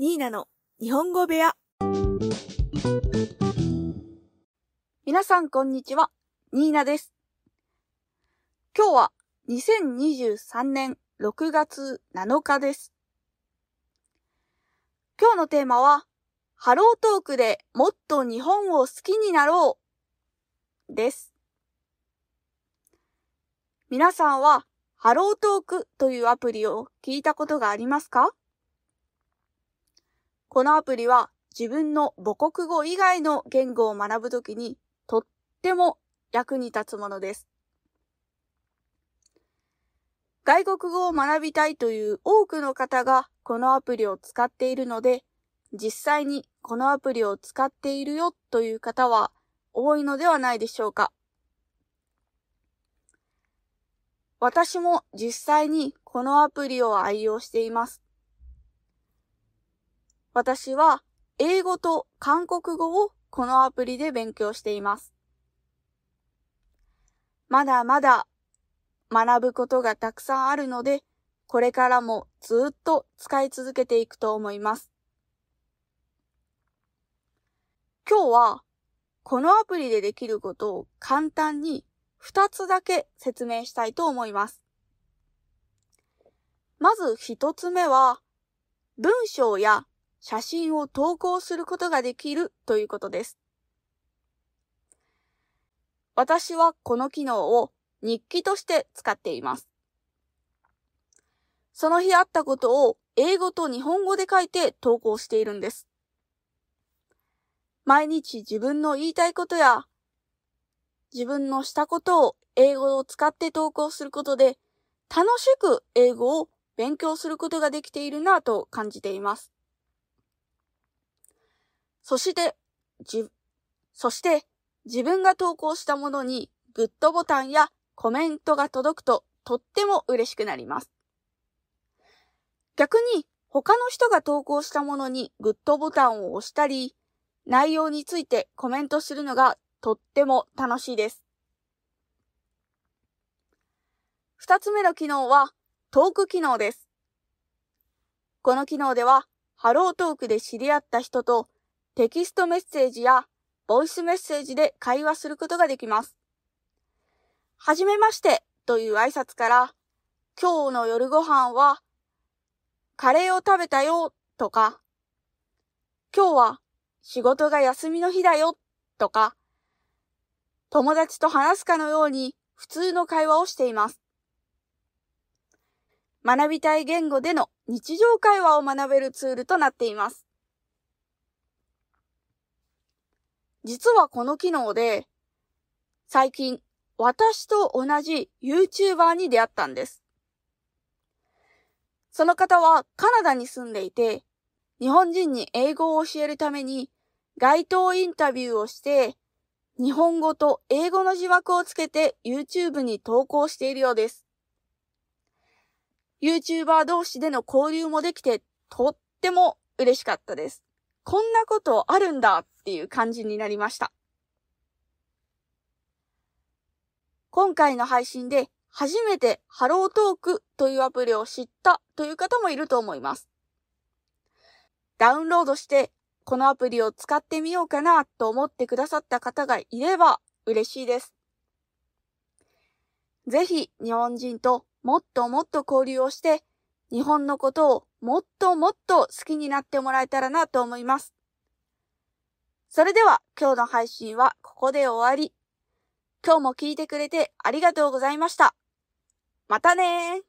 ニーナの日本語部屋。皆さんこんにちは、ニーナです。今日は2023年6月7日です。今日のテーマは、ハロートークでもっと日本を好きになろうです。皆さんはハロートークというアプリを聞いたことがありますか？このアプリは自分の母国語以外の言語を学ぶときにとっても役に立つものです。外国語を学びたいという多くの方がこのアプリを使っているので、実際にこのアプリを使っているよという方は多いのではないでしょうか。私も実際にこのアプリを愛用しています。私は英語と韓国語をこのアプリで勉強しています。まだまだ学ぶことがたくさんあるので、これからもずっと使い続けていくと思います。今日はこのアプリでできることを簡単に2つだけ説明したいと思います。まず1つ目は文章や写真を投稿することができるということです。私はこの機能を日記として使っています。その日あったことを英語と日本語で書いて投稿しているんです。毎日自分の言いたいことや自分のしたことを英語を使って投稿することで楽しく英語を勉強することができているなぁと感じています。そして、じ、そして自分が投稿したものにグッドボタンやコメントが届くととっても嬉しくなります。逆に他の人が投稿したものにグッドボタンを押したり、内容についてコメントするのがとっても楽しいです。二つ目の機能はトーク機能です。この機能ではハロートークで知り合った人とテキストメッセージやボイスメッセージで会話することができます。はじめましてという挨拶から、今日の夜ご飯はカレーを食べたよとか、今日は仕事が休みの日だよとか、友達と話すかのように普通の会話をしています。学びたい言語での日常会話を学べるツールとなっています。実はこの機能で、最近私と同じ YouTuber に出会ったんです。その方はカナダに住んでいて、日本人に英語を教えるために街頭インタビューをして、日本語と英語の字幕をつけて YouTube に投稿しているようです。YouTuber 同士での交流もできてとっても嬉しかったです。こんなことあるんだっていう感じになりました。今回の配信で初めてハロートークというアプリを知ったという方もいると思います。ダウンロードしてこのアプリを使ってみようかなと思ってくださった方がいれば嬉しいです。ぜひ日本人ともっともっと交流をして日本のことをもっともっと好きになってもらえたらなと思います。それでは今日の配信はここで終わり。今日も聞いてくれてありがとうございました。またねー。